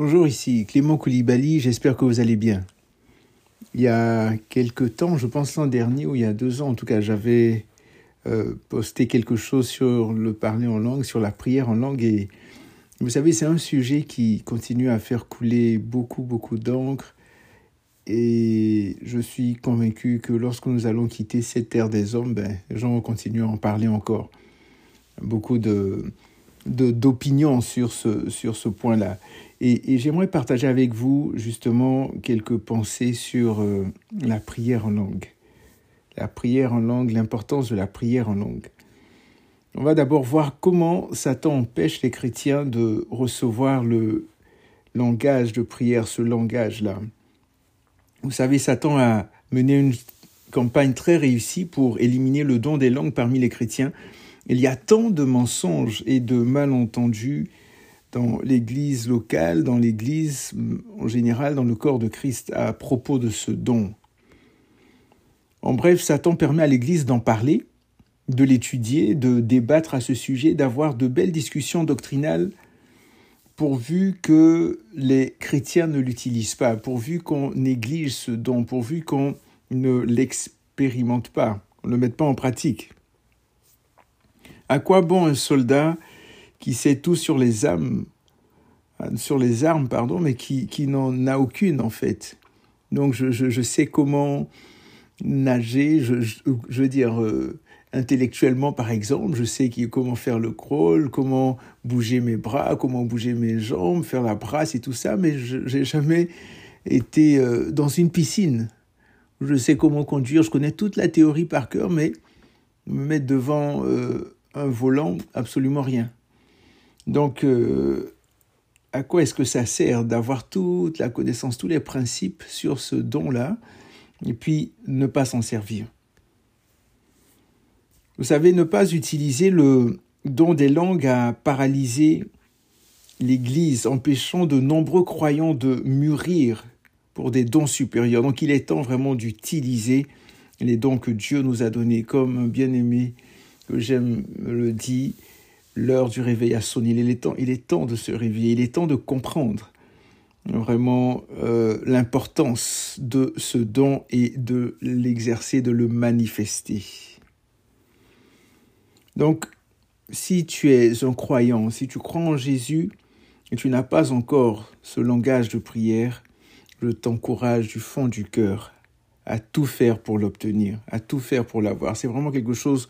Bonjour, ici Clément Koulibaly, j'espère que vous allez bien. Il y a quelque temps, je pense l'an dernier ou il y a deux ans en tout cas, j'avais euh, posté quelque chose sur le parler en langue, sur la prière en langue et vous savez, c'est un sujet qui continue à faire couler beaucoup, beaucoup d'encre et je suis convaincu que lorsque nous allons quitter cette terre des hommes, ben, les gens vont continuer à en parler encore. Beaucoup de, d'opinions sur ce, sur ce point-là. Et, j'aimerais partager avec vous justement quelques pensées sur euh, la prière en langue. La prière en langue, l'importance de la prière en langue. On va d'abord voir comment Satan empêche les chrétiens de recevoir le langage de prière, ce langage-là. Vous savez, Satan a mené une campagne très réussie pour éliminer le don des langues parmi les chrétiens. Il y a tant de mensonges et de malentendus dans l'Église locale, dans l'Église en général, dans le corps de Christ à propos de ce don. En bref, Satan permet à l'Église d'en parler, de l'étudier, de débattre à ce sujet, d'avoir de belles discussions doctrinales pourvu que les chrétiens ne l'utilisent pas, pourvu qu'on néglige ce don, pourvu qu'on ne l'expérimente pas, qu'on ne le mette pas en pratique. À quoi bon un soldat qui sait tout sur les armes, sur les armes, pardon, mais qui, qui n'en a aucune en fait. Donc je, je, sais comment nager, je, veux dire, euh, intellectuellement, par exemple, je sais comment faire le crawl, comment bouger mes bras, comment bouger mes jambes, faire la brasse et tout ça, mais je n'ai jamais été euh, dans une piscine. Je sais comment conduire, je connais toute la théorie par cœur, mais me mettre devant euh, un volant, absolument rien. Donc, euh, à quoi est-ce que ça sert d'avoir toute la connaissance, tous les principes sur ce don-là, et puis ne pas s'en servir? Vous savez, ne pas utiliser le don des langues a paralysé l'Église, empêchant de nombreux croyants de mûrir pour des dons supérieurs. Donc il est temps vraiment d'utiliser les dons que Dieu nous a donnés. Comme bien-aimé que j'aime le dit, l'heure du réveil a sonné. Il est temps, il est temps de se réveiller, il est temps de comprendre vraiment euh, l'importance de ce don et de l'exercer, de le manifester. Donc, si tu es un croyant, si tu crois en Jésus et tu n'as pas encore ce langage de prière, je t'encourage du fond du cœur à tout faire pour l'obtenir, à tout faire pour l'avoir. C'est vraiment quelque chose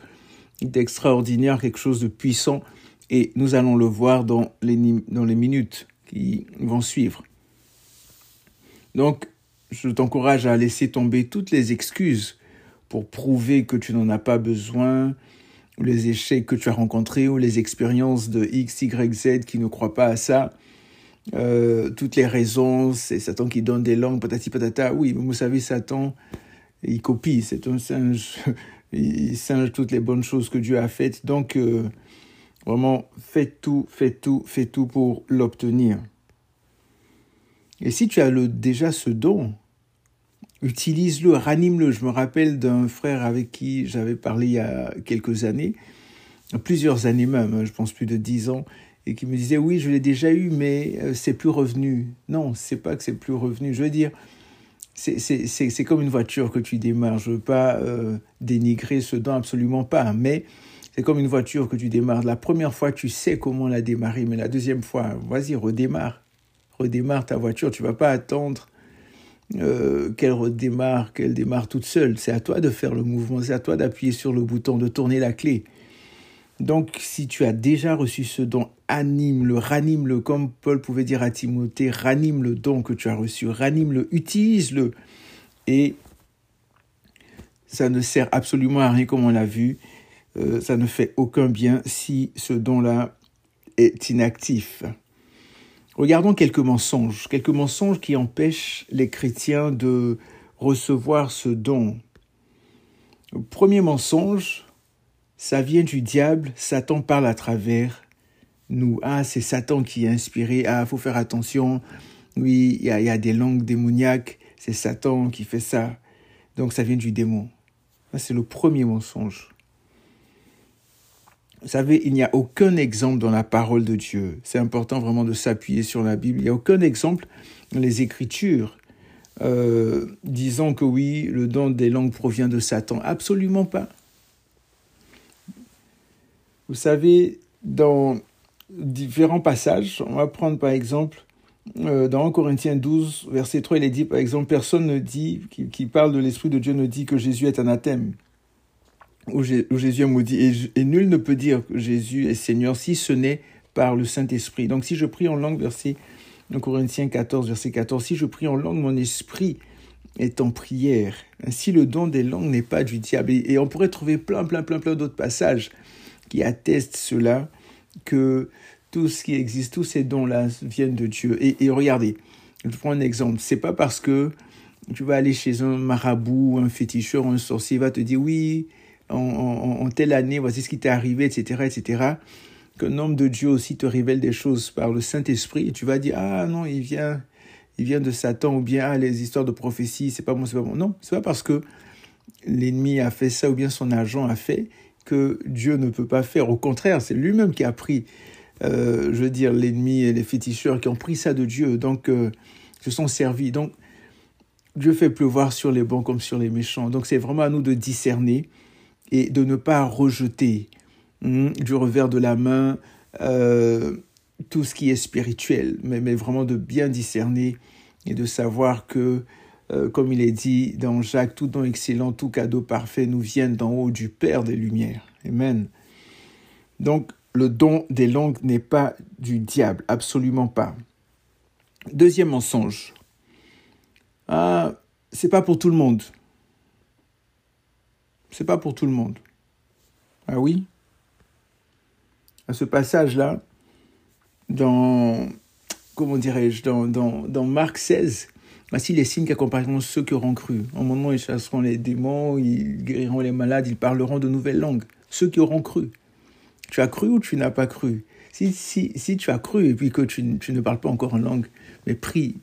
d'extraordinaire, quelque chose de puissant et nous allons le voir dans les, dans les minutes qui vont suivre. Donc, je t'encourage à laisser tomber toutes les excuses pour prouver que tu n'en as pas besoin, ou les échecs que tu as rencontrés, ou les expériences de X, Y, Z qui ne croient pas à ça. Euh, toutes les raisons, c'est Satan qui donne des langues, patati patata. Oui, vous savez, Satan, il copie, c'est un singe, il singe toutes les bonnes choses que Dieu a faites. Donc, euh, vraiment, faites tout, faites tout, faites tout pour l'obtenir. Et si tu as déjà ce don, utilise-le, ranime-le. Je me rappelle d'un frère avec qui j'avais parlé il y a quelques années, plusieurs années même, hein, je pense plus de dix ans, et qui me disait oui, je l'ai déjà eu, mais euh, c'est plus revenu. Non, c'est pas que c'est plus revenu. Je veux dire, c'est comme une voiture que tu démarres. Je veux pas euh, dénigrer ce don, absolument pas, mais c'est comme une voiture que tu démarres. La première fois, tu sais comment la démarrer, mais la deuxième fois, vas-y, redémarre. Redémarre ta voiture. Tu vas pas attendre euh, qu'elle redémarre, qu'elle démarre toute seule. C'est à toi de faire le mouvement, c'est à toi d'appuyer sur le bouton, de tourner la clé. Donc, si tu as déjà reçu ce don, anime-le, ranime-le, comme Paul pouvait dire à Timothée, ranime le don que tu as reçu, ranime-le, utilise-le. Et ça ne sert absolument à rien, comme on l'a vu. Euh, ça ne fait aucun bien si ce don-là est inactif. Regardons quelques mensonges, quelques mensonges qui empêchent les chrétiens de recevoir ce don. Premier mensonge, ça vient du diable, Satan parle à travers nous. Ah, c'est Satan qui est inspiré, ah, faut faire attention, oui, il y a des langues démoniaques, c'est Satan qui fait ça. Donc ça vient du démon. c'est le premier mensonge. Vous savez, il n'y a aucun exemple dans la parole de Dieu. C'est important vraiment de s'appuyer sur la Bible. Il n'y a aucun exemple dans les Écritures euh, disant que oui, le don des langues provient de Satan. Absolument pas. Vous savez, dans différents passages, on va prendre par exemple euh, dans 1 Corinthiens 12, verset 3, il est dit par exemple, personne ne dit, qui, parle de l'Esprit de Dieu ne dit que Jésus est anathème, ou, Jésus est maudit, et, nul ne peut dire que Jésus est Seigneur si ce n'est par le Saint-Esprit. Donc si je prie en langue, verset 1 Corinthiens 14, verset 14, si je prie en langue, mon esprit est en prière. Ainsi, le don des langues n'est pas du diable. Et, on pourrait trouver plein, plein, plein, plein d'autres passages qui attestent cela, que tout ce qui existe, tous ces dons-là viennent de Dieu. Et, regardez, je prends un exemple. C'est pas parce que tu vas aller chez un marabout, un féticheur, un sorcier, il va te dire oui, en, telle année, voici ce qui t'est arrivé, etc., etc qu'un homme de Dieu aussi te révèle des choses par le Saint-Esprit, et tu vas dire, ah non, il vient, il vient de Satan, ou bien, ah, les histoires de prophétie, c'est pas bon, c'est pas bon. Non, c'est pas parce que l'ennemi a fait ça, ou bien son agent a fait, que Dieu ne peut pas faire. Au contraire, c'est lui-même qui a pris, euh, je veux dire, l'ennemi et les féticheurs qui ont pris ça de Dieu, donc euh, se sont servis. Donc, Dieu fait pleuvoir sur les bons comme sur les méchants. Donc, c'est vraiment à nous de discerner et de ne pas rejeter Hmm, du revers de la main euh, tout ce qui est spirituel, mais, mais, vraiment de bien discerner et de savoir que, euh, comme il est dit dans Jacques, tout don excellent, tout cadeau parfait nous viennent d'en haut du Père des Lumières. Amen. Donc, le don des langues n'est pas du diable, absolument pas. Deuxième mensonge. Ah, c'est pas pour tout le monde. C'est pas pour tout le monde. Ah oui? à ce passage-là, dans, comment dirais-je, dans, dans, dans, Marc 16, voici les signes qui accompagneront ceux qui auront cru. En mon nom, ils chasseront les démons, ils guériront les malades, ils parleront de nouvelles langues. Ceux qui auront cru. Tu as cru ou tu n'as pas cru? Si, si, si tu as cru et puis que tu, tu ne parles pas encore en langue, mais prie,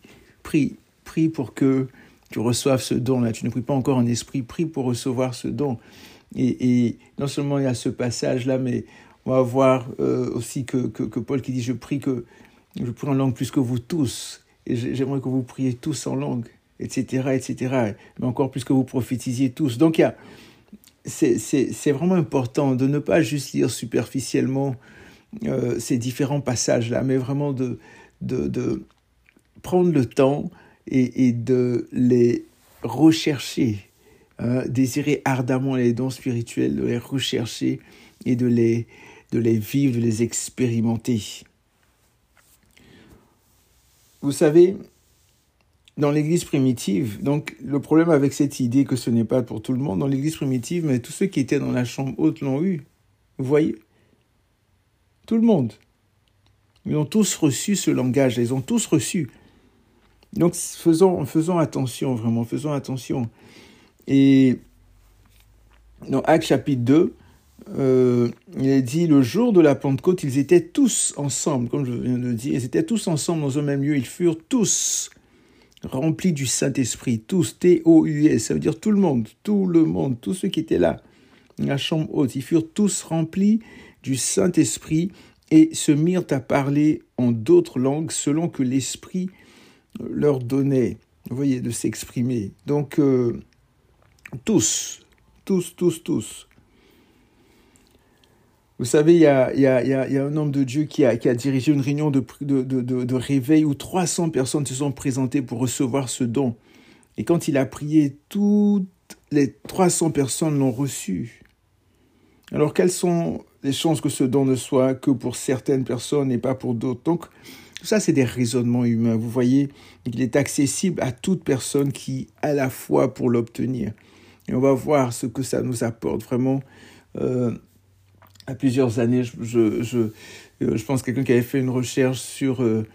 prie, prie pour que tu reçoives ce don-là. Tu ne pries pas encore en esprit, prie pour recevoir ce don. Et, et non seulement il y a ce passage-là, mais on va voir euh, aussi que, que, Paul qui dit Je prie que je prie en langue plus que vous tous, et j'aimerais que vous priez tous en langue, etc., etc., mais encore plus que vous prophétisiez tous. Donc, c'est vraiment important de ne pas juste lire superficiellement euh, ces différents passages-là, mais vraiment de, de, de, prendre le temps et, de les rechercher, hein, désirer ardemment les dons spirituels, de les rechercher et de les, de les vivre, de les expérimenter. Vous savez, dans l'Église primitive, donc le problème avec cette idée que ce n'est pas pour tout le monde, dans l'Église primitive, mais tous ceux qui étaient dans la chambre haute l'ont eu. Vous voyez? Tout le monde. Ils ont tous reçu ce langage, ils ont tous reçu. Donc faisons, attention, vraiment, faisons attention. Et dans Acte chapitre 2, euh, il est dit le jour de la Pentecôte, ils étaient tous ensemble, comme je viens de dire, ils étaient tous ensemble dans un même lieu, ils furent tous remplis du Saint-Esprit, tous, T-O-U-S, ça veut dire tout le monde, tout le monde, tous ceux qui étaient là, la chambre haute, ils furent tous remplis du Saint-Esprit et se mirent à parler en d'autres langues selon que l'Esprit leur donnait, vous voyez, de s'exprimer. Donc, euh, tous, tous, tous, tous. Vous savez, il y a, un homme de Dieu qui a, dirigé une réunion de, réveil où 300 personnes se sont présentées pour recevoir ce don. Et quand il a prié, toutes les 300 personnes l'ont reçu. Alors, quelles sont les chances que ce don ne soit que pour certaines personnes et pas pour d'autres? Ça, c'est des raisonnements humains. Vous voyez, il est accessible à toute personne qui a la foi pour l'obtenir. Et on va voir ce que ça nous apporte vraiment. Euh, à plusieurs années, je, je, je, euh, pense quelqu'un qui avait fait une recherche sur, euh,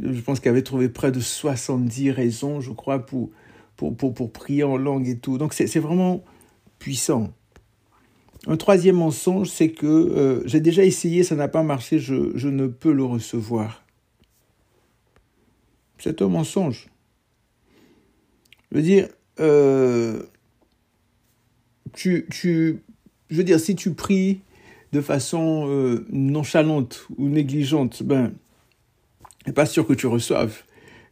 je pense qu'il avait trouvé près de 70 raisons, je crois, pour, pour, pour, prier en langue et tout. Donc c'est vraiment puissant. Un troisième mensonge, c'est que j'ai déjà essayé, ça n'a pas marché, je ne peux le recevoir. C'est un mensonge. Je veux dire, euh, tu, tu, je veux dire, si tu pries de façon euh, nonchalante ou négligente, ben, pas sûr que tu reçoives.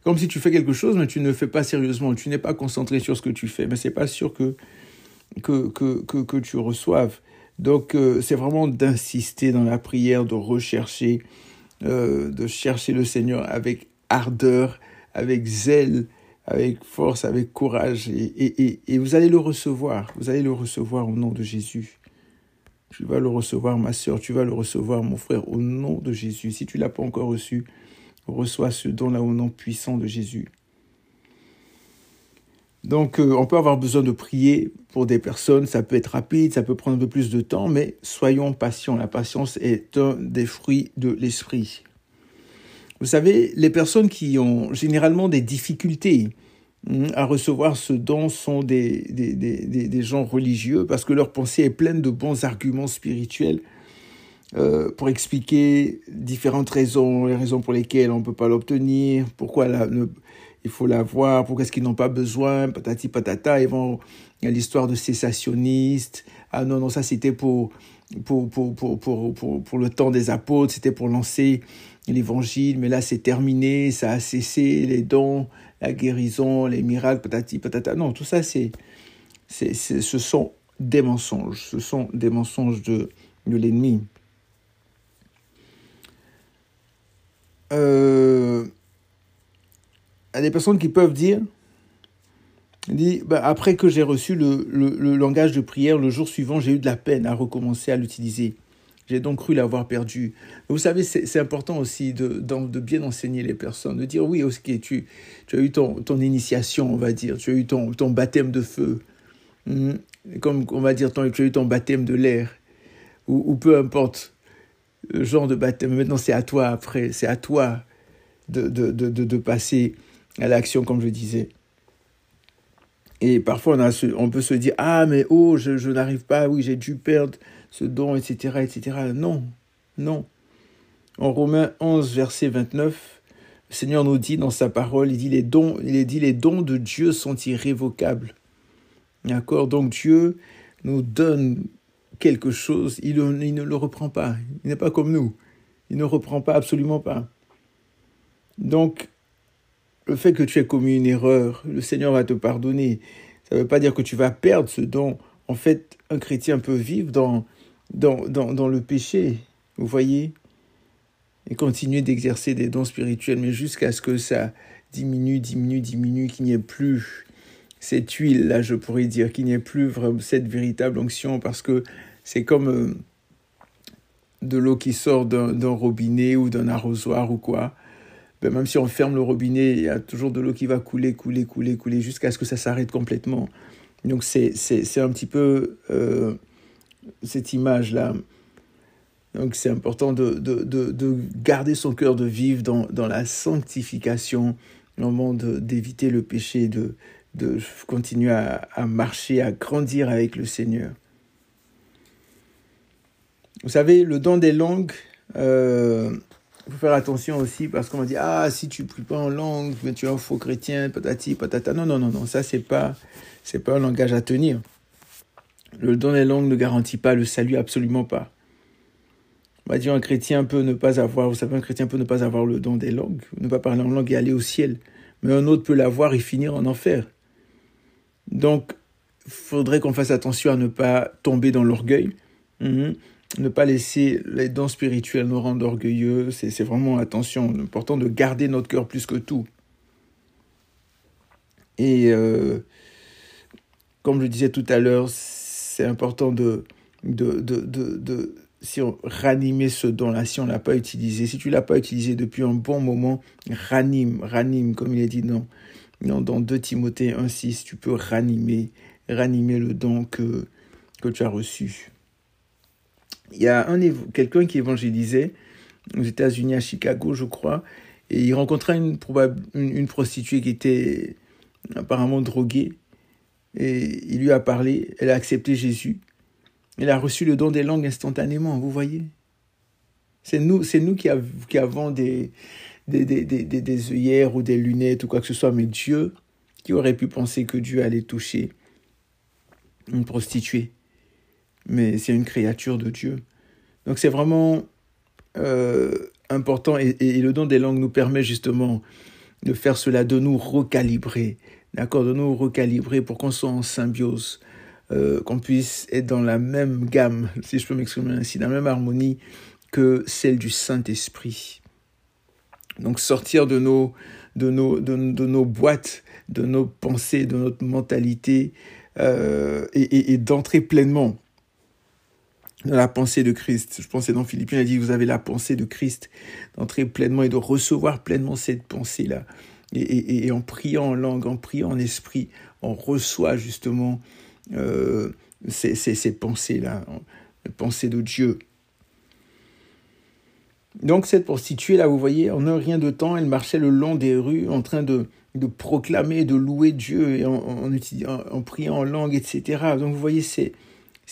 Comme si tu fais quelque chose, mais tu ne fais pas sérieusement, tu n'es pas concentré sur ce que tu fais, mais c'est pas sûr que, que, que, que, tu reçoives. Donc, euh, c'est vraiment d'insister dans la prière, de rechercher, de chercher le Seigneur avec ardeur, avec zèle, avec force, avec courage, et, vous allez le recevoir. Vous allez le recevoir au nom de Jésus. Tu vas le recevoir, ma soeur, tu vas le recevoir, mon frère, au nom de Jésus. Si tu ne l'as pas encore reçu, reçois ce don-là au nom puissant de Jésus. Donc, euh, on peut avoir besoin de prier pour des personnes, ça peut être rapide, ça peut prendre un peu plus de temps, mais soyons patients. La patience est un des fruits de l'esprit. Vous savez, les personnes qui ont généralement des difficultés hmm, à recevoir ce don sont des, des, des, des, gens religieux parce que leur pensée est pleine de bons arguments spirituels euh, pour expliquer différentes raisons, les raisons pour lesquelles on ne peut pas l'obtenir, pourquoi il faut l'avoir, pourquoi est-ce qu'ils n'ont pas besoin, patati patata, ils vont, a l'histoire de cessationnistes, ah non, non, ça c'était pour, pour, pour, pour, pour, pour le temps des apôtres, c'était pour lancer l'évangile, mais là c'est terminé, ça a cessé, les dons, la guérison, les miracles, patati patata. Non, tout ça, c'est, c'est, ce sont des mensonges, ce sont des mensonges de, l'ennemi. Il y a des personnes qui peuvent dire, bah, après que j'ai reçu le, langage de prière, le jour suivant, j'ai eu de la peine à recommencer à l'utiliser. J'ai donc cru l'avoir perdu. Vous savez, c'est important aussi de, bien enseigner les personnes, de dire oui, ok, tu, as eu ton, initiation, on va dire, tu as eu ton, baptême de feu, hmm? comme on va dire, tu as eu ton baptême de l'air, ou, peu importe le genre de baptême. Maintenant, c'est à toi après, c'est à toi de, passer à l'action, comme je disais. Et parfois, on, peut se dire, ah, mais oh, je n'arrive pas, oui, j'ai dû perdre ce don, etc., etc. Non, non. En Romains 11, verset 29, le Seigneur nous dit dans sa parole, il dit les dons, il dit les dons de Dieu sont irrévocables. D'accord Donc Dieu nous donne quelque chose, il, ne le reprend pas. Il n'est pas comme nous. Il ne reprend pas, absolument pas. Donc, le fait que tu aies commis une erreur, le Seigneur va te pardonner. Ça ne veut pas dire que tu vas perdre ce don. En fait, un chrétien peut vivre dans dans, dans, dans le péché, vous voyez, et continuer d'exercer des dons spirituels, mais jusqu'à ce que ça diminue, diminue, diminue, qu'il n'y ait plus cette huile, là, je pourrais dire, qu'il n'y ait plus cette véritable onction, parce que c'est comme euh, de l'eau qui sort d'un robinet ou d'un arrosoir ou quoi. Ben, même si on ferme le robinet, il y a toujours de l'eau qui va couler, couler, couler, couler, jusqu'à ce que ça s'arrête complètement. Donc c'est un petit peu euh, cette image-là. Donc c'est important de, de, de, garder son cœur de vivre dans, dans la sanctification, moment d'éviter le péché, de, de continuer à, marcher, à grandir avec le Seigneur. Vous savez, le don des langues, euh, il faut faire attention aussi parce qu'on m'a dit ah si tu pries pas en langue, tu es un faux chrétien, patati patata. Non non non non, ça c'est pas c'est pas un langage à tenir. Le don des langues ne garantit pas le salut, absolument pas. On va dire un chrétien peut ne pas avoir, vous savez, un chrétien peut ne pas avoir le don des langues, ne pas parler en langue et aller au ciel. Mais un autre peut l'avoir et finir en enfer. Donc, il faudrait qu'on fasse attention à ne pas tomber dans l'orgueil, mhm. ne pas laisser les dons spirituels nous rendre orgueilleux. C'est vraiment attention, important de garder notre cœur plus que tout. Et euh, comme je disais tout à l'heure, c'est important de, de, de, de, si on, ranimer ce don-là, si on ne l'a pas utilisé. Si tu ne l'as pas utilisé depuis un bon moment, ranime, ranime, comme il est dit dans, dans 2 Timothée 1,6, tu peux ranimer, ranimer le don que, que tu as reçu. Il y a un, quelqu'un qui évangélisait aux États-Unis, à Chicago, je crois, et il rencontra une, une prostituée qui était apparemment droguée et il lui a parlé, elle a accepté Jésus. Elle a reçu le don des langues instantanément, vous voyez. C'est nous, c'est nous qui, avons des, des, des, des, des œillères ou des lunettes ou quoi que ce soit, mais Dieu, qui aurait pu penser que Dieu allait toucher une prostituée Mais c'est une créature de Dieu. Donc c'est vraiment euh, important et, le don des langues nous permet justement de faire cela, de nous recalibrer, d'accord, de nous recalibrer pour qu'on soit en symbiose, euh, qu'on puisse être dans la même gamme, si je peux m'exprimer ainsi, dans la même harmonie que celle du Saint-Esprit. Donc sortir de nos, de nos, de, nos boîtes, de nos pensées, de notre mentalité euh, et, et d'entrer pleinement dans la pensée de Christ. Je pensais dans Philippiens, il a dit, vous avez la pensée de Christ, d'entrer pleinement et de recevoir pleinement cette pensée-là. Et, en priant en langue, en priant en esprit, on reçoit justement euh, ces, pensées-là, les pensées de Dieu. Donc cette prostituée, là, vous voyez, en un rien de temps, elle marchait le long des rues en train de, de proclamer, de louer Dieu et en, priant en langue, etc. Donc vous voyez, si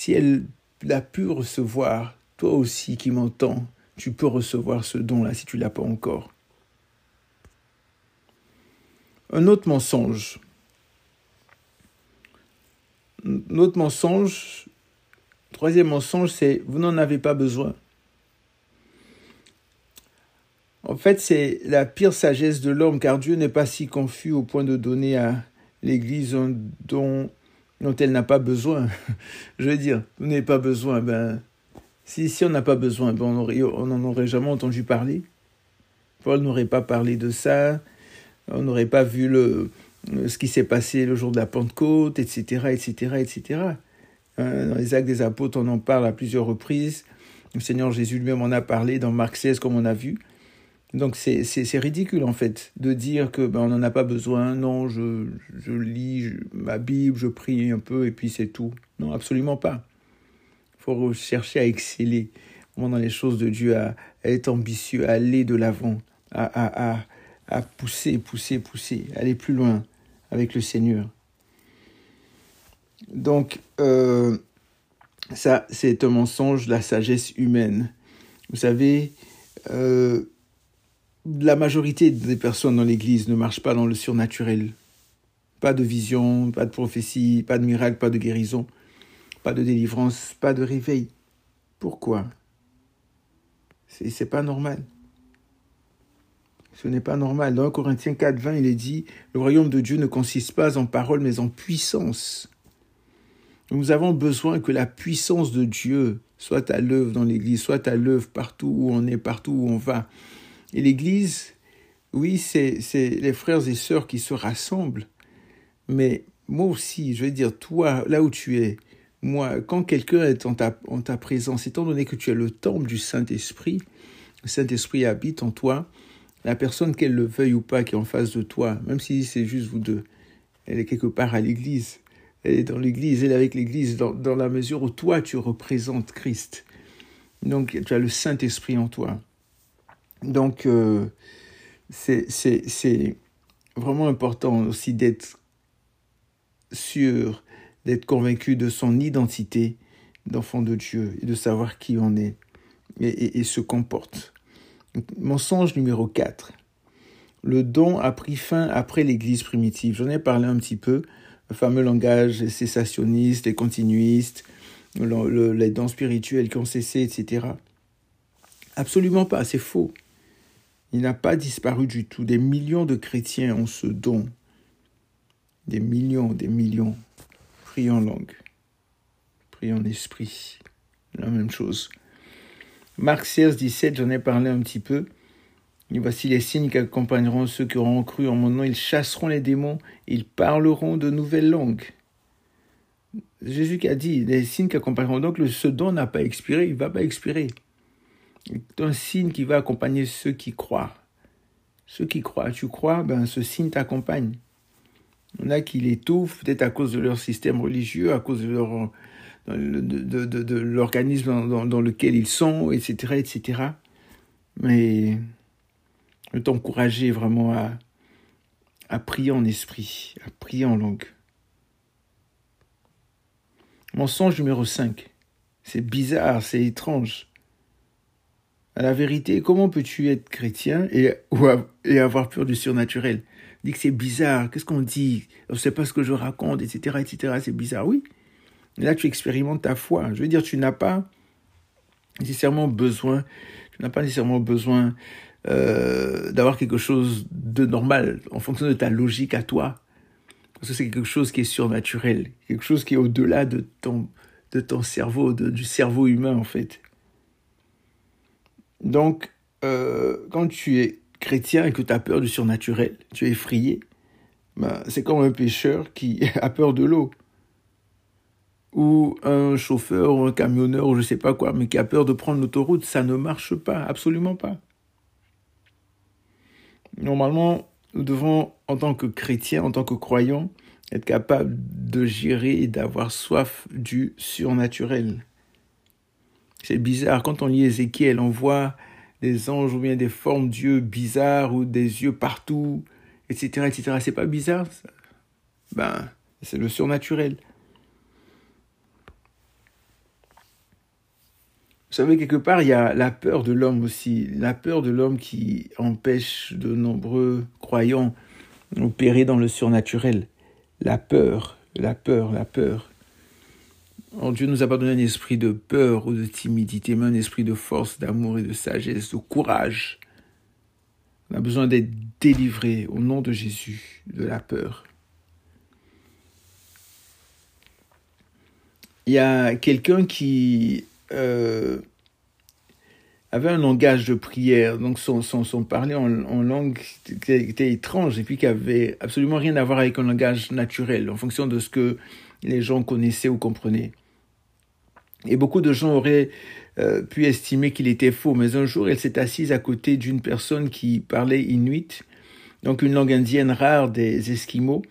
elle l'a pu recevoir, toi aussi qui m'entends, tu peux recevoir ce don-là si tu ne l'as pas encore. Un autre mensonge. Un autre mensonge, troisième mensonge, c'est vous n'en avez pas besoin. En fait, c'est la pire sagesse de l'homme, car Dieu n'est pas si confus au point de donner à l'Église un don dont elle n'a pas besoin. Je veux dire, vous n'avez pas besoin. Ben, si, si on n'a pas besoin, ben on n'en aurait jamais entendu parler. Paul n'aurait pas parlé de ça. On n'aurait pas vu le, ce qui s'est passé le jour de la Pentecôte, etc., etc., etc. Dans les actes des apôtres, on en parle à plusieurs reprises. Le Seigneur Jésus lui-même en a parlé dans Marc 16, comme on a vu. Donc c'est ridicule en fait de dire que ben, on n'en a pas besoin. Non, je, je lis ma Bible, je prie un peu et puis c'est tout. Non, absolument pas. Il faut chercher à exceller dans les choses de Dieu, à, être ambitieux, à aller de l'avant, à, à, à, à pousser, pousser, pousser, aller plus loin avec le Seigneur. Donc, euh, ça, c'est un mensonge, la sagesse humaine. Vous savez, euh, la majorité des personnes dans l'Église ne marchent pas dans le surnaturel. Pas de vision, pas de prophétie, pas de miracle, pas de guérison, pas de délivrance, pas de réveil. Pourquoi? C'est pas normal. Ce n'est pas normal. Dans Corinthiens 4, 20, il est dit Le royaume de Dieu ne consiste pas en parole, mais en puissance. Nous avons besoin que la puissance de Dieu soit à l'œuvre dans l'Église, soit à l'œuvre partout où on est, partout où on va. Et l'Église, oui, c'est les frères et sœurs qui se rassemblent. Mais moi aussi, je veux dire, toi, là où tu es, moi, quand quelqu'un est en ta, en ta présence, étant donné que tu es le temple du Saint-Esprit, le Saint-Esprit habite en toi, la personne, qu'elle le veuille ou pas, qui est en face de toi, même si c'est juste vous deux, elle est quelque part à l'église. Elle est dans l'église, elle est avec l'église, dans, la mesure où toi, tu représentes Christ. Donc, tu as le Saint-Esprit en toi. Donc, euh, c'est vraiment important aussi d'être sûr, d'être convaincu de son identité d'enfant de Dieu et de savoir qui on est et, se comporte. Mensonge numéro 4. Le don a pris fin après l'Église primitive. J'en ai parlé un petit peu. Le fameux langage cessationniste, les continuistes, les dons spirituels qui ont cessé, etc. Absolument pas, c'est faux. Il n'a pas disparu du tout. Des millions de chrétiens ont ce don. Des millions, des millions. Prie en langue. Prie en esprit. La même chose. Marc 16, 17, j'en ai parlé un petit peu. Voici les signes qui accompagneront ceux qui auront cru en mon nom. Ils chasseront les démons, ils parleront de nouvelles langues. Jésus qui a dit, les signes qui accompagneront. Donc ce don n'a pas expiré, il ne va pas expirer. C'est un signe qui va accompagner ceux qui croient. Ceux qui croient, tu crois, ben ce signe t'accompagne. Il y en a qui l'étouffent, peut-être à cause de leur système religieux, à cause de leur de, de, de, l'organisme dans, dans, lequel ils sont, etc., etc. Mais je t'encourager vraiment à, à prier en esprit, à prier en langue. Mensonge numéro 5. C'est bizarre, c'est étrange à la vérité, comment peux-tu être chrétien et, et avoir peur du surnaturel? Dit que c'est bizarre, qu'est-ce qu'on dit? Je sais pas ce que je raconte, etc., etc. C'est bizarre, oui. Là, tu expérimentes ta foi. Je veux dire, tu n'as pas nécessairement besoin, tu n'as pas nécessairement besoin euh, d'avoir quelque chose de normal en fonction de ta logique à toi. Parce que c'est quelque chose qui est surnaturel, quelque chose qui est au-delà de ton, de ton cerveau, du cerveau humain en fait. Donc, euh, quand tu es chrétien et que tu as peur du surnaturel, tu es effrayé, ben, c'est comme un pêcheur qui a peur de l'eau. Ou un chauffeur ou un camionneur ou je sais pas quoi, mais qui a peur de prendre l'autoroute. Ça ne marche pas, absolument pas. Normalement, nous devons, en tant que chrétiens, en tant que croyants, être capables de gérer et d'avoir soif du surnaturel. C'est bizarre, quand on lit Ézéchiel, on voit des anges ou bien des formes d'yeux bizarres ou des yeux partout, etc. etc. C'est pas bizarre ça? Ben, c'est le surnaturel. Savez, quelque part, il y a la peur de l'homme aussi. La peur de l'homme qui empêche de nombreux croyants d'opérer dans le surnaturel. La peur, la peur, la peur. Oh, Dieu nous a pas donné un esprit de peur ou de timidité, mais un esprit de force, d'amour et de sagesse, de courage. On a besoin d'être délivré au nom de Jésus de la peur. Il y a quelqu'un qui euh, avait un langage de prière, donc son, son, son parler en, langue qui était étrange et puis qui avait absolument rien à voir avec un langage naturel en fonction de ce que les gens connaissaient ou comprenaient. Et beaucoup de gens auraient euh, pu estimer qu'il était faux, mais un jour, elle s'est assise à côté d'une personne qui parlait inuit, donc une langue indienne rare des Esquimaux.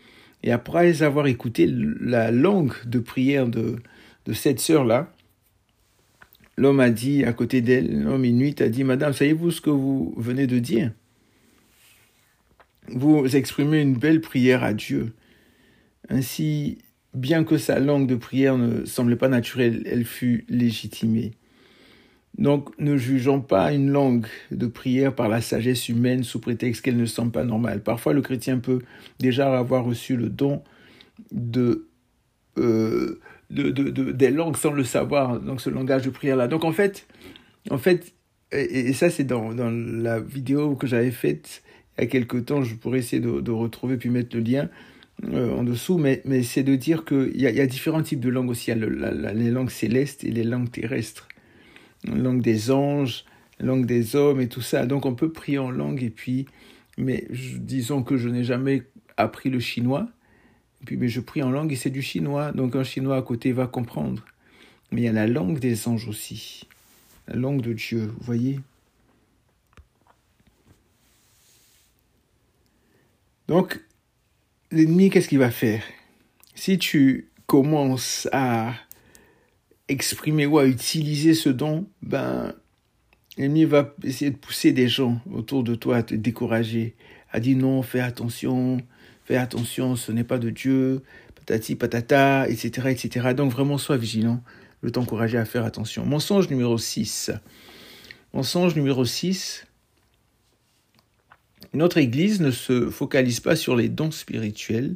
Et après avoir écouté la langue de prière de, de cette sœur-là, l'homme a dit à côté d'elle, l'homme inuit a dit, Madame, savez-vous ce que vous venez de dire? Vous exprimez une belle prière à Dieu. Ainsi, bien que sa langue de prière ne semblait pas naturelle, elle fut légitimée. Donc ne jugeons pas une langue de prière par la sagesse humaine sous prétexte qu'elle ne semble pas normale. Parfois le chrétien peut déjà avoir reçu le don de, euh, de, de, de des langues sans le savoir, donc ce langage de prière-là. Donc en fait, en fait et, ça c'est dans, dans la vidéo que j'avais faite il y a quelque temps, je pourrais essayer de, retrouver puis mettre le lien euh, en dessous, mais, mais c'est de dire qu'il y, a, y a différents types de langues aussi. Il y a la, la, les langues célestes et les langues terrestres. La langue des anges, la langue des hommes et tout ça. Donc on peut prier en langue et puis, mais disons que je n'ai jamais appris le chinois. Et puis, mais je prie en langue et c'est du chinois. Donc un chinois à côté va comprendre. Mais il y a la langue des anges aussi. La langue de Dieu, vous voyez Donc, l'ennemi, qu'est-ce qu'il va faire? Si tu commences à exprimer ou à utiliser ce don, ben, l'ennemi va essayer de pousser des gens autour de toi à te décourager, à dire non, fais attention, fais attention, ce n'est pas de Dieu, patati patata, etc., etc. Donc vraiment, sois vigilant, je t'encourager à faire attention. Mensonge numéro 6. Mensonge numéro 6, notre Église ne se focalise pas sur les dons spirituels.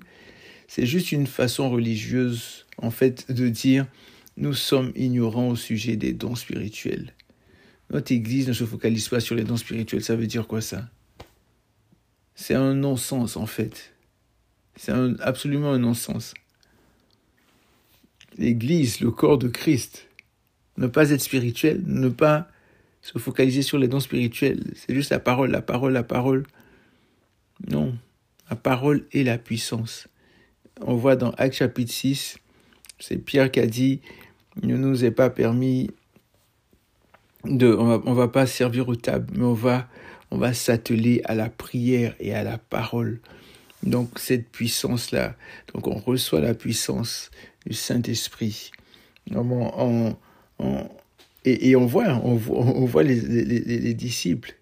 C'est juste une façon religieuse, en fait, de dire nous sommes ignorants au sujet des dons spirituels. Notre Église ne se focalise pas sur les dons spirituels. Ça veut dire quoi ça? C'est un non-sens, en fait. C'est absolument un non-sens. L'Église, le corps de Christ, ne pas être spirituel, ne pas se focaliser sur les dons spirituels. C'est juste la parole, la parole, la parole. Non, la parole est la puissance. On voit dans Acte chapitre 6, c'est Pierre qui a dit, ne nous est pas permis de, on va, va pas servir aux tables, mais on va, on va s'atteler à la prière et à la parole. Donc cette puissance-là, donc on reçoit la puissance du Saint-Esprit. Et, on voit, on voit, les, les, les disciples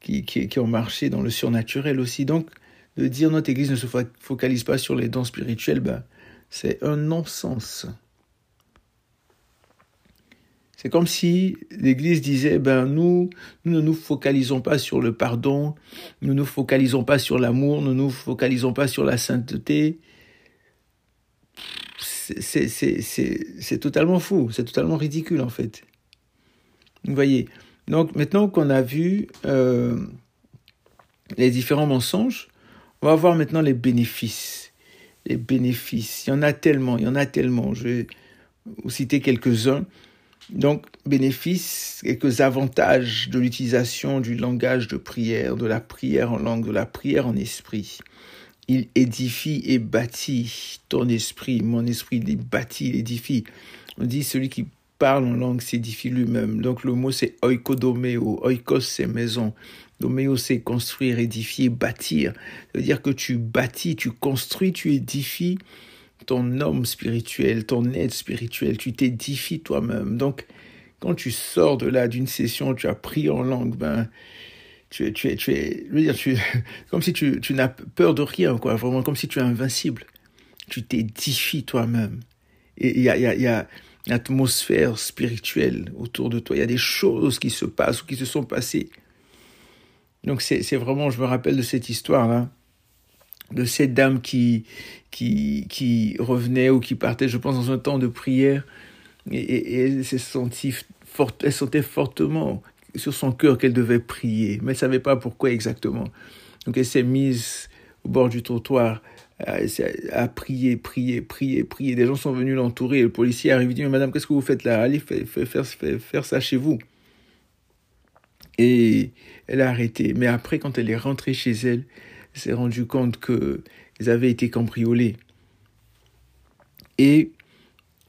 qui, qui, qui, ont marché dans le surnaturel aussi. Donc, de dire notre Église ne se focalise pas sur les dons spirituels, ben, c'est un non-sens. C'est comme si l'Église disait, ben nous, nous ne nous focalisons pas sur le pardon, nous ne nous focalisons pas sur l'amour, nous ne nous focalisons pas sur la sainteté. C'est totalement fou, c'est totalement ridicule en fait. Vous voyez. Donc maintenant qu'on a vu euh, les différents mensonges, on va voir maintenant les bénéfices. Les bénéfices. Il y en a tellement, il y en a tellement. Je vais vous citer quelques-uns. Donc, bénéfices, quelques avantages de l'utilisation du langage de prière, de la prière en langue, de la prière en esprit. Il édifie et bâtit ton esprit. Mon esprit, il bâtit, il édifie. On dit celui qui parle en langue s'édifie lui-même. Donc le mot c'est oikodomeo. Oikos c'est maison. Domeo c'est construire, édifier, bâtir. Ça veut dire que tu bâtis, tu construis, tu édifies ton homme spirituel, ton aide spirituel, tu t'édifies toi-même. Donc, quand tu sors de là, d'une session, tu as pris en langue, ben, tu es, tu es, tu es, je veux dire, tu, comme si tu, tu n'as peur de rien, quoi, vraiment, comme si tu es invincible. Tu t'édifies toi-même. Et il y a, y, a, y a une atmosphère spirituelle autour de toi. Il y a des choses qui se passent ou qui se sont passées. Donc, c'est vraiment, je me rappelle de cette histoire-là de cette dame qui, qui, qui revenait ou qui partait, je pense, dans un temps de prière, et, elle s'est sentie elle sentait fortement sur son cœur qu'elle devait prier, mais elle ne savait pas pourquoi exactement. Donc elle s'est mise au bord du trottoir à, prier, prier, prier, prier. Des gens sont venus l'entourer. Le policier arrive et dit, madame, qu'est-ce que vous faites là? Allez faire, faire, faire ça chez vous. Et elle a arrêté. Mais après, quand elle est rentrée chez elle, s'est rendu compte qu'ils avaient été cambriolés. Et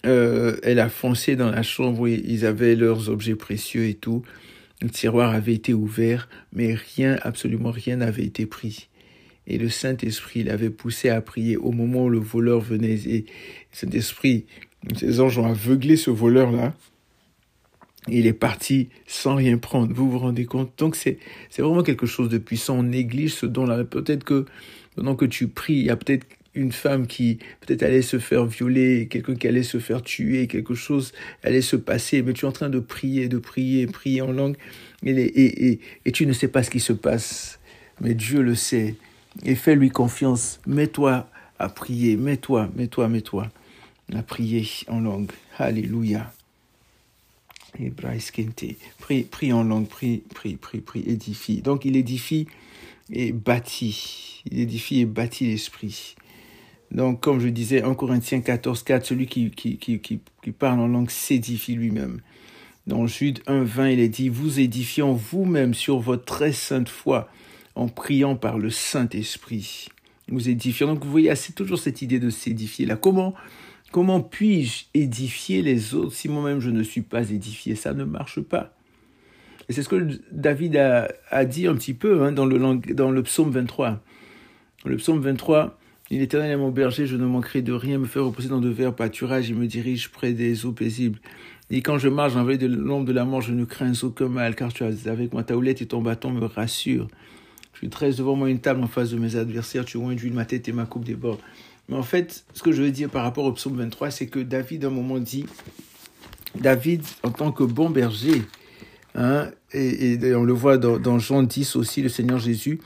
euh, elle a foncé dans la chambre où ils avaient leurs objets précieux et tout. Le tiroir avait été ouvert, mais rien, absolument rien n'avait été pris. Et le Saint-Esprit l'avait poussé à prier au moment où le voleur venait. Et Saint-Esprit, ces anges ont aveuglé ce voleur-là il est parti sans rien prendre. Vous vous rendez compte? Donc c'est vraiment quelque chose de puissant. On néglige ce don-là. Peut-être que pendant que tu pries, il y a peut-être une femme qui peut-être allait se faire violer, quelqu'un qui allait se faire tuer, quelque chose allait se passer, mais tu es en train de prier, de prier, prier en langue, et, et, et, et tu ne sais pas ce qui se passe, mais Dieu le sait, et fais-lui confiance, mets-toi à prier, mets-toi, mets-toi, mets-toi à prier en langue. Alléluia. Et prie, prie en langue, prie, prie, prie, prie, édifie. Donc il édifie et bâtit. Il édifie et bâtit l'esprit. Donc, comme je disais, en Corinthiens 14, 4, celui qui, qui, qui, qui, parle en langue s'édifie lui-même. Dans Jude 1, 20, il est dit, vous édifiant vous-même sur votre très sainte foi en priant par le Saint-Esprit. Vous édifiant. Donc, vous voyez, c'est toujours cette idée de s'édifier là. Comment Comment puis-je édifier les autres si moi-même je ne suis pas édifié? Ça ne marche pas. Et c'est ce que David a, dit un petit peu hein, dans, le, psaume 23. Le psaume 23, il est éternel mon berger, je ne manquerai de rien, me faire reposer dans de verts pâturages, il me dirige près des eaux paisibles. Et quand je marche en veille de l'ombre de la mort, je ne crains aucun mal, car tu as avec moi ta houlette et ton bâton me rassurent. Tu dresses devant moi une table en face de mes adversaires, tu oins d'huile ma tête et ma coupe déborde. Mais en fait, ce que je veux dire par rapport au psaume 23, c'est que David, à un moment dit, David, en tant que bon berger, hein, et, on le voit dans, dans, Jean 10 aussi, le Seigneur Jésus,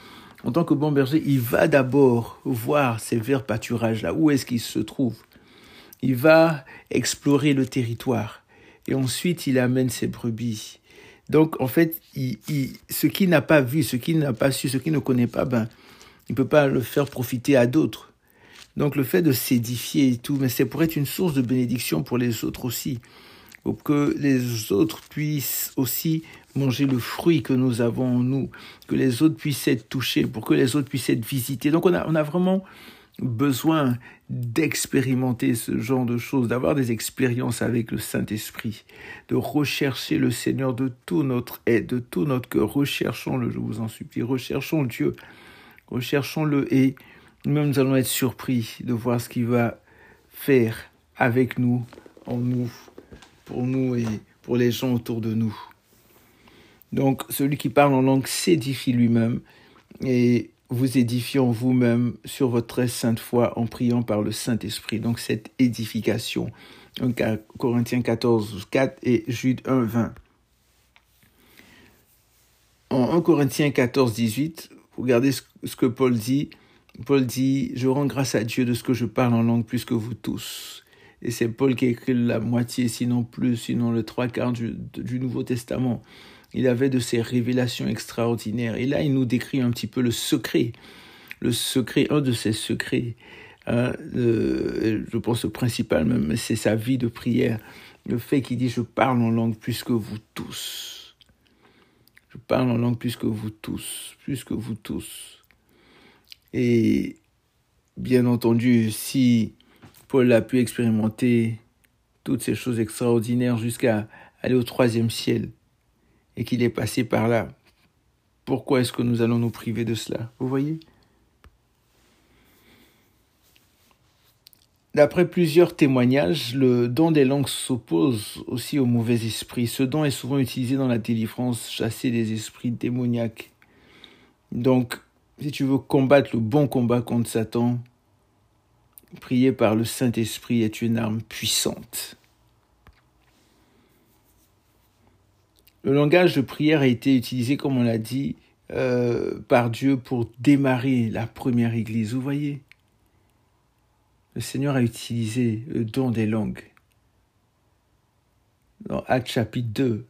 en tant que bon berger, il va d'abord voir ces verts pâturages-là, où est-ce qu'ils se trouvent? Il va explorer le territoire, et ensuite il amène ses brebis. Donc, en fait, il, ce qu'il n'a pas vu, ce qu'il n'a pas su, ce qu'il ne connaît pas, ben, il ne peut pas le faire profiter à d'autres. Donc le fait de s'édifier et tout, mais c'est pour être une source de bénédiction pour les autres aussi, pour que les autres puissent aussi manger le fruit que nous avons en nous, que les autres puissent être touchés, pour que les autres puissent être visités. Donc on a, on a vraiment besoin d'expérimenter ce genre de choses, d'avoir des expériences avec le Saint-Esprit, de rechercher le Seigneur de tout notre aide, de tout notre cœur. Recherchons-le, je vous en supplie. Recherchons Dieu. Recherchons-le et nous-mêmes, nous allons être surpris de voir ce qu'il va faire avec nous, en nous, pour nous et pour les gens autour de nous. Donc, celui qui parle en langue s'édifie lui-même et vous édifiant vous-même sur votre très sainte foi en priant par le Saint-Esprit. Donc, cette édification. Donc, Corinthiens 14, 4 et Jude 1, 20. En 1 Corinthiens 14, 18, regardez ce que Paul dit. Paul dit, je rends grâce à Dieu de ce que je parle en langue plus que vous tous. Et c'est Paul qui écrit la moitié, sinon plus, sinon le trois quarts du, du Nouveau Testament. Il avait de ces révélations extraordinaires. Et là, il nous décrit un petit peu le secret. Le secret, un de ses secrets. Hein, je pense au principal même, c'est sa vie de prière. Le fait qu'il dit, je parle en langue plus que vous tous. Je parle en langue plus que vous tous, plus que vous tous. Et bien entendu, si Paul a pu expérimenter toutes ces choses extraordinaires jusqu'à aller au troisième ciel et qu'il est passé par là, pourquoi est-ce que nous allons nous priver de cela Vous voyez? D'après plusieurs témoignages, le don des langues s'oppose aussi au mauvais esprit. Ce don est souvent utilisé dans la délivrance, chasser des esprits démoniaques. Donc, si tu veux combattre le bon combat contre Satan, prier par le Saint-Esprit est une arme puissante. Le langage de prière a été utilisé, comme on l'a dit, euh, par Dieu pour démarrer la première Église. Vous voyez Le Seigneur a utilisé le don des langues. Dans Acte chapitre 2.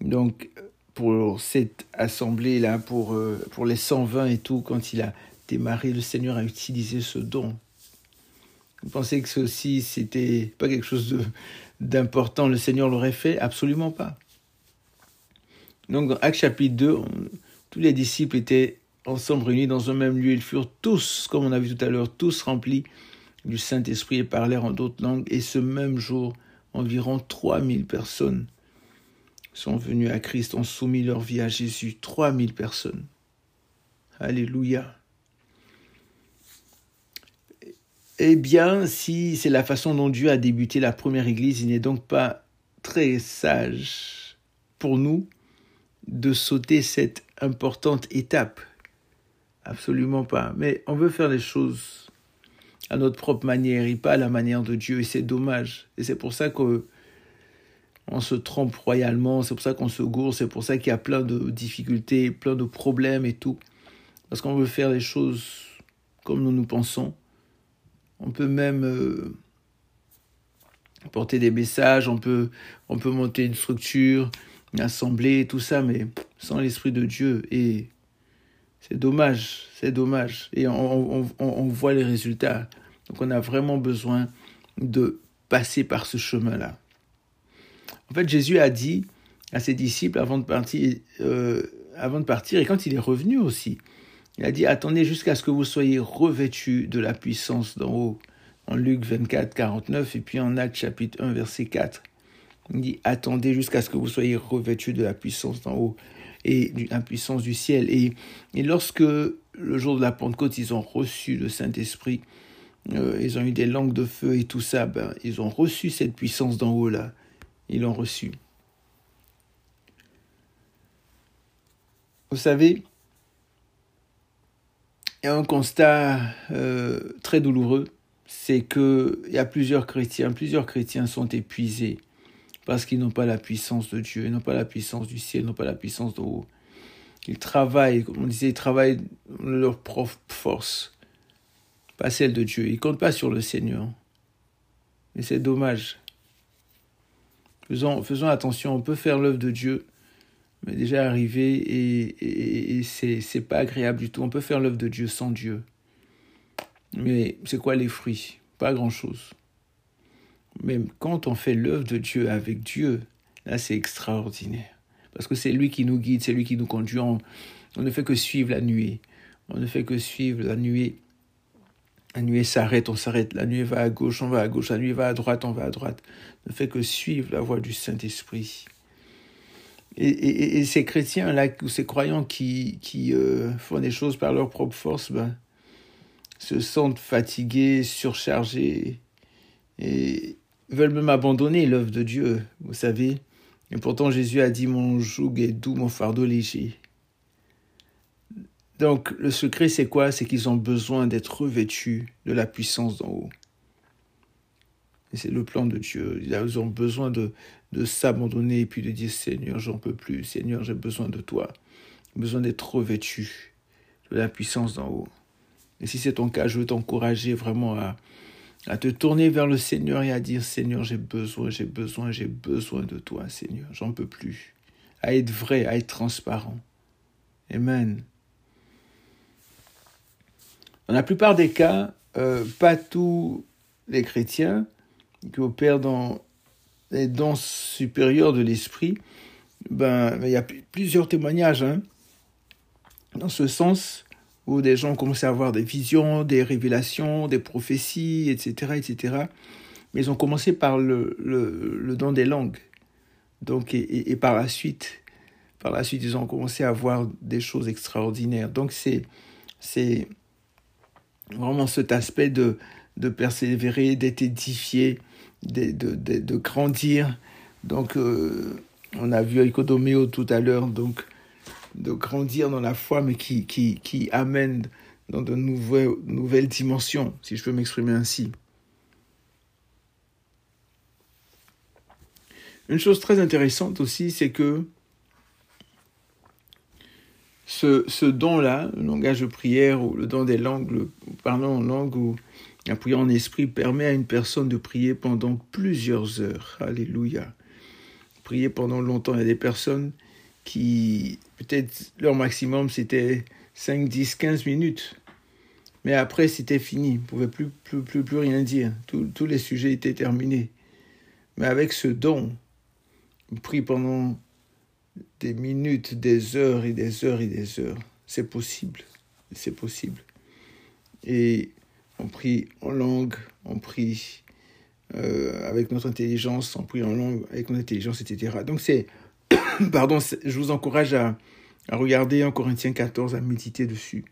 Donc, pour cette assemblée-là, pour, euh, pour les 120 et tout, quand il a démarré, le Seigneur a utilisé ce don. Vous pensez que ceci, c'était pas quelque chose d'important, le Seigneur l'aurait fait? Absolument pas. Donc dans Acte chapitre 2, tous les disciples étaient ensemble réunis dans un même lieu. Ils furent tous, comme on a vu tout à l'heure, tous remplis du Saint-Esprit et parlèrent en d'autres langues. Et ce même jour, environ 3000 personnes sont venues à Christ, ont soumis leur vie à Jésus. 3000 personnes. Alléluia. Eh bien, si c'est la façon dont Dieu a débuté la première Église, il n'est donc pas très sage pour nous de sauter cette importante étape. Absolument pas. Mais on veut faire les choses à notre propre manière et pas à la manière de Dieu. Et c'est dommage. Et c'est pour ça qu'on se trompe royalement, c'est pour ça qu'on se gourre, c'est pour ça qu'il y a plein de difficultés, plein de problèmes et tout. Parce qu'on veut faire les choses comme nous nous pensons. On peut même euh, porter des messages, on peut, on peut monter une structure, une assemblée, tout ça, mais sans l'Esprit de Dieu. Et c'est dommage, c'est dommage. Et on, on, on, voit les résultats. Donc on a vraiment besoin de passer par ce chemin-là. En fait, Jésus a dit à ses disciples avant de partir, euh, avant de partir, et quand il est revenu aussi, il a dit, attendez jusqu'à ce que vous soyez revêtus de la puissance d'en haut. En Luc 24, 49, et puis en Actes chapitre 1, verset 4. Il dit, attendez jusqu'à ce que vous soyez revêtus de la puissance d'en haut et de la puissance du ciel. Et, et, lorsque, le jour de la Pentecôte, ils ont reçu le Saint-Esprit, euh, ils ont eu des langues de feu et tout ça, ben, ils ont reçu cette puissance d'en haut là. Ils l'ont reçu. Vous savez, il y a un constat euh, très douloureux, c'est qu'il y a plusieurs chrétiens, plusieurs chrétiens sont épuisés parce qu'ils n'ont pas la puissance de Dieu, ils n'ont pas la puissance du ciel, ils n'ont pas la puissance de haut. Ils travaillent, comme on disait, ils travaillent leur propre force, pas celle de Dieu. Ils comptent pas sur le Seigneur. Et c'est dommage. Faisons, faisons attention, on peut faire l'œuvre de Dieu, mais déjà arrivé et, et, et c'est, pas agréable du tout. On peut faire l'œuvre de Dieu sans Dieu. Mais c'est quoi les fruits? Pas grand-chose. Même quand on fait l'œuvre de Dieu avec Dieu, là c'est extraordinaire. Parce que c'est lui qui nous guide, c'est lui qui nous conduit. On, ne fait que suivre la nuée. On ne fait que suivre la nuée. La nuée s'arrête, on s'arrête. La nuée va à gauche, on va à gauche. La nuée va à droite, on va à droite. Ne fait que suivre la voie du Saint-Esprit. Et, ces chrétiens-là, ou ces croyants qui, qui euh, font des choses par leur propre force, ben, se sentent fatigués, surchargés. Et, veulent même abandonner l'œuvre de Dieu, vous savez. Et pourtant Jésus a dit mon joug est doux, mon fardeau léger. Donc le secret c'est quoi? C'est qu'ils ont besoin d'être revêtus de la puissance d'en haut. C'est le plan de Dieu. Ils ont besoin de, s'abandonner et puis de dire Seigneur, j'en peux plus. Seigneur, j'ai besoin de toi. Besoin d'être revêtu de la puissance d'en haut. Et si c'est ton cas, je veux t'encourager vraiment à, à te tourner vers le Seigneur et à dire Seigneur, j'ai besoin, j'ai besoin, j'ai besoin de toi, Seigneur, j'en peux plus. À être vrai, à être transparent. Amen. Dans la plupart des cas, euh, pas tous les chrétiens qui opèrent dans les dons supérieurs de l'esprit, ben, il y a plusieurs témoignages hein, dans ce sens où des gens commencent à avoir des visions, des révélations, des prophéties, etc., etc. Mais ils ont commencé par le, don des langues. Donc, et, par la suite, par la suite, ils ont commencé à voir des choses extraordinaires. Donc, c'est vraiment cet aspect de, de persévérer, d'être édifié, de, de, de, grandir. Donc, euh, on a vu Ecodomeo tout à l'heure, donc de grandir dans la foi, mais qui, qui, qui amène dans de nouvelles, nouvelles dimensions, si je peux m'exprimer ainsi. Une chose très intéressante aussi, c'est que ce, ce don-là, le langage de prière ou le don des langues, le, parlant en langue ou la prière en esprit, permet à une personne de prier pendant plusieurs heures. Alléluia. Prier pendant longtemps. Il y a des personnes qui, peut-être leur maximum, c'était 5, 10, 15 minutes. Mais après, c'était fini. Ils ne pouvaient plus, plus, plus, rien dire. tous les sujets étaient terminés. Mais avec ce don, on prie pendant des minutes, des heures et des heures et des heures. C'est possible. C'est possible. Et on prie en langue, on prie euh, avec notre intelligence, on prie en langue avec notre intelligence, etc. Donc c'est pardon, je vous encourage à, regarder en Corinthiens 14, à méditer dessus.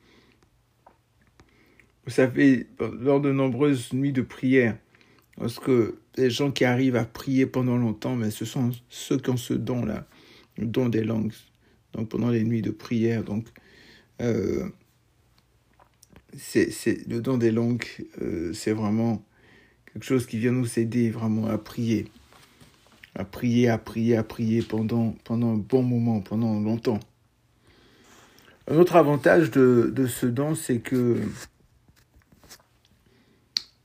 Vous savez, lors de nombreuses nuits de prière, lorsque les gens qui arrivent à prier pendant longtemps, mais ce sont ceux qui ont ce don-là, don des langues, donc pendant les nuits de prière. Donc, euh, c'est le don des langues, euh, c'est vraiment quelque chose qui vient nous aider vraiment à prier à prier, à prier, à prier pendant, pendant un bon moment, pendant longtemps. Un autre avantage de, de ce don, c'est que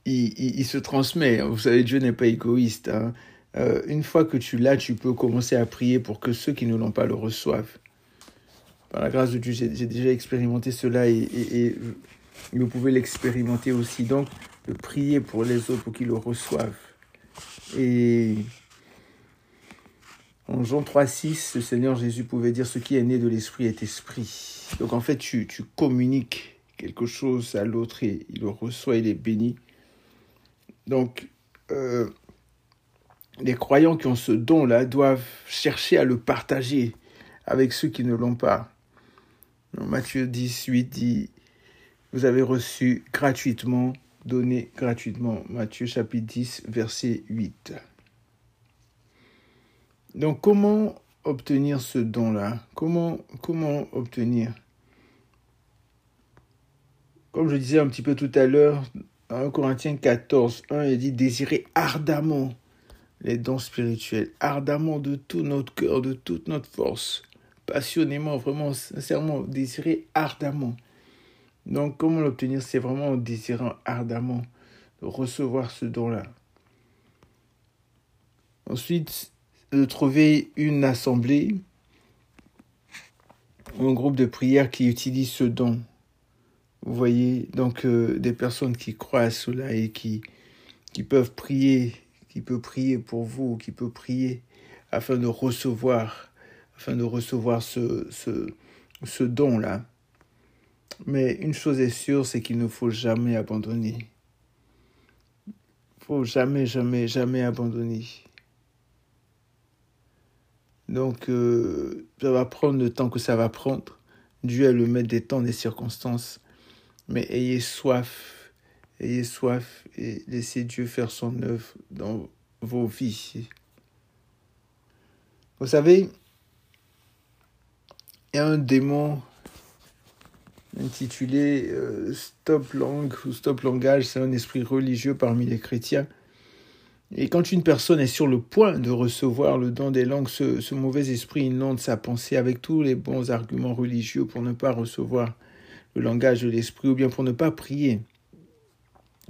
il, il, se transmet. Vous savez, Dieu n'est pas égoïste. Hein. Euh, une fois que tu l'as, tu peux commencer à prier pour que ceux qui ne l'ont pas le reçoivent. Par la grâce de Dieu, j'ai déjà expérimenté cela et, vous pouvez l'expérimenter aussi. Donc, de prier pour les autres pour qu'ils le reçoivent. Et en Jean 3,6, le Seigneur Jésus pouvait dire ce qui est né de l'esprit est esprit. Donc en fait, tu, tu communiques quelque chose à l'autre et il le reçoit, il est béni. Donc, euh, les croyants qui ont ce don-là doivent chercher à le partager avec ceux qui ne l'ont pas. Matthieu 18 dit, vous avez reçu gratuitement, donné gratuitement. Matthieu chapitre 10, verset 8. Donc comment obtenir ce don-là? Comment, comment obtenir? Comme je disais un petit peu tout à l'heure, en Corinthiens 14, 1, il dit désirer ardemment les dons spirituels, ardemment de tout notre cœur, de toute notre force, passionnément, vraiment, sincèrement, désirer ardemment. Donc comment l'obtenir? C'est vraiment en désirant ardemment de recevoir ce don-là. Ensuite, de trouver une assemblée un groupe de prière qui utilise ce don. Vous voyez, donc euh, des personnes qui croient à cela et qui, qui peuvent prier, qui peuvent prier pour vous, qui peuvent prier afin de recevoir, afin de recevoir ce, don-là. Mais une chose est sûre, c'est qu'il ne faut jamais abandonner. Il faut jamais, jamais, jamais abandonner. Donc, euh, ça va prendre le temps que ça va prendre. Dieu est le maître des temps, des circonstances. Mais ayez soif, ayez soif et laissez Dieu faire son œuvre dans vos vies. Vous savez, il y a un démon intitulé euh, Stop Langue ou Stop Langage, c'est un esprit religieux parmi les chrétiens et quand une personne est sur le point de recevoir le don des langues, ce, mauvais esprit inonde sa pensée avec tous les bons arguments religieux pour ne pas recevoir le langage de l'esprit ou bien pour ne pas prier.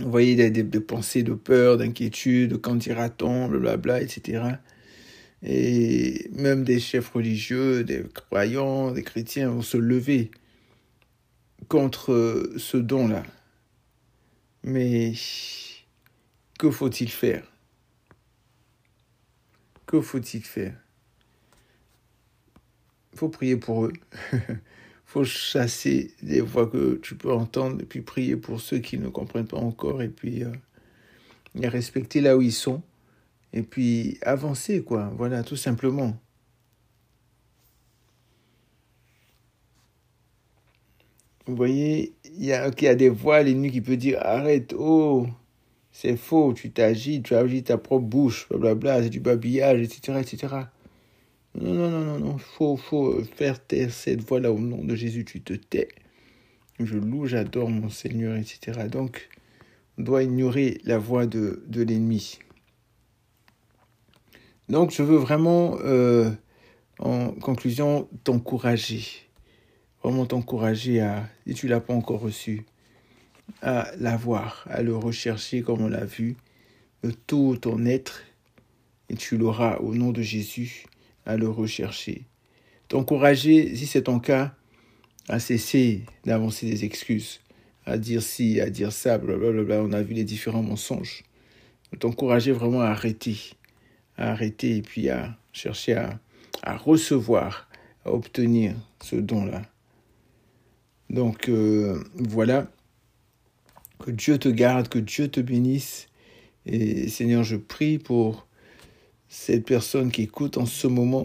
Vous voyez des, des, pensées de peur, d'inquiétude, quand dira-t-on, blablabla, etc. Et même des chefs religieux, des croyants, des chrétiens vont se lever contre ce don-là. Mais que faut-il faire? Que faut-il faire? Il faut prier pour eux. faut chasser des voix que tu peux entendre et puis prier pour ceux qui ne comprennent pas encore et puis euh, respecter là où ils sont et puis avancer quoi. Voilà tout simplement. Vous voyez il y a, il y a des voix l'ennemi qui peut dire arrête oh c'est faux tu t'agis tu agis ta propre bouche blablabla c'est du babillage etc etc non, non, non, non, non. Faut, faut faire taire cette voix-là au nom de Jésus. Tu te tais. Je loue, j'adore mon Seigneur, etc. Donc, on doit ignorer la voix de, de l'ennemi. Donc, je veux vraiment, euh, en conclusion, t'encourager. Vraiment t'encourager à, si tu l'as pas encore reçu, à l'avoir, à le rechercher comme on l'a vu, de tout ton être, et tu l'auras au nom de Jésus à le rechercher. T'encourager, si c'est ton cas, à cesser d'avancer des excuses, à dire ci, à dire ça, blablabla. On a vu les différents mensonges. T'encourager vraiment à arrêter, à arrêter et puis à chercher à, recevoir, à obtenir ce don-là. Donc euh, voilà, que Dieu te garde, que Dieu te bénisse. Et Seigneur, je prie pour cette personne qui écoute en ce moment.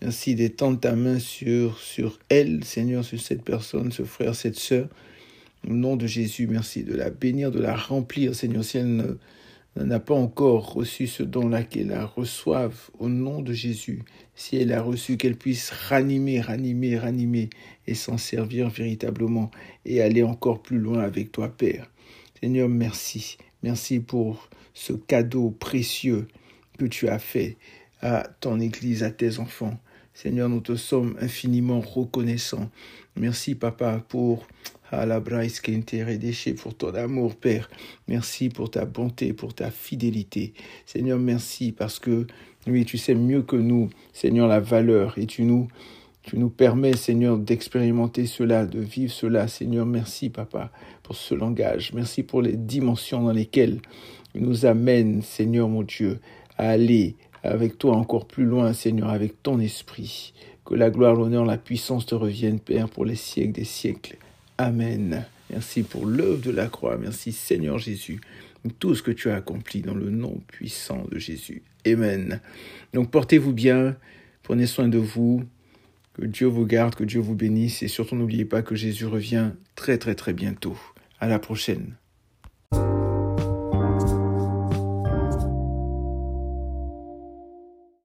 Merci d'étendre ta main sur, sur elle, Seigneur, sur cette personne, ce frère, cette sœur. Au nom de Jésus, merci de la bénir, de la remplir, Seigneur. Si elle n'a pas encore reçu ce don-là, qu'elle la reçoive au nom de Jésus. Si elle a reçu, qu'elle puisse ranimer, ranimer, ranimer et s'en servir véritablement et aller encore plus loin avec toi, Père. Seigneur, merci. Merci pour ce cadeau précieux que tu as fait à ton Église, à tes enfants. Seigneur, nous te sommes infiniment reconnaissants. Merci, Papa, pour la pour ton amour, Père. Merci pour ta bonté, pour ta fidélité. Seigneur, merci parce que, oui, tu sais mieux que nous, Seigneur, la valeur et tu nous, tu nous permets, Seigneur, d'expérimenter cela, de vivre cela. Seigneur, merci, Papa, pour ce langage. Merci pour les dimensions dans lesquelles nous amène, Seigneur mon Dieu, à aller avec toi encore plus loin, Seigneur, avec ton esprit. Que la gloire, l'honneur, la puissance te reviennent, Père, pour les siècles des siècles. Amen. Merci pour l'œuvre de la croix. Merci, Seigneur Jésus, tout ce que tu as accompli dans le nom puissant de Jésus. Amen. Donc portez-vous bien, prenez soin de vous, que Dieu vous garde, que Dieu vous bénisse et surtout n'oubliez pas que Jésus revient très très très bientôt. À la prochaine.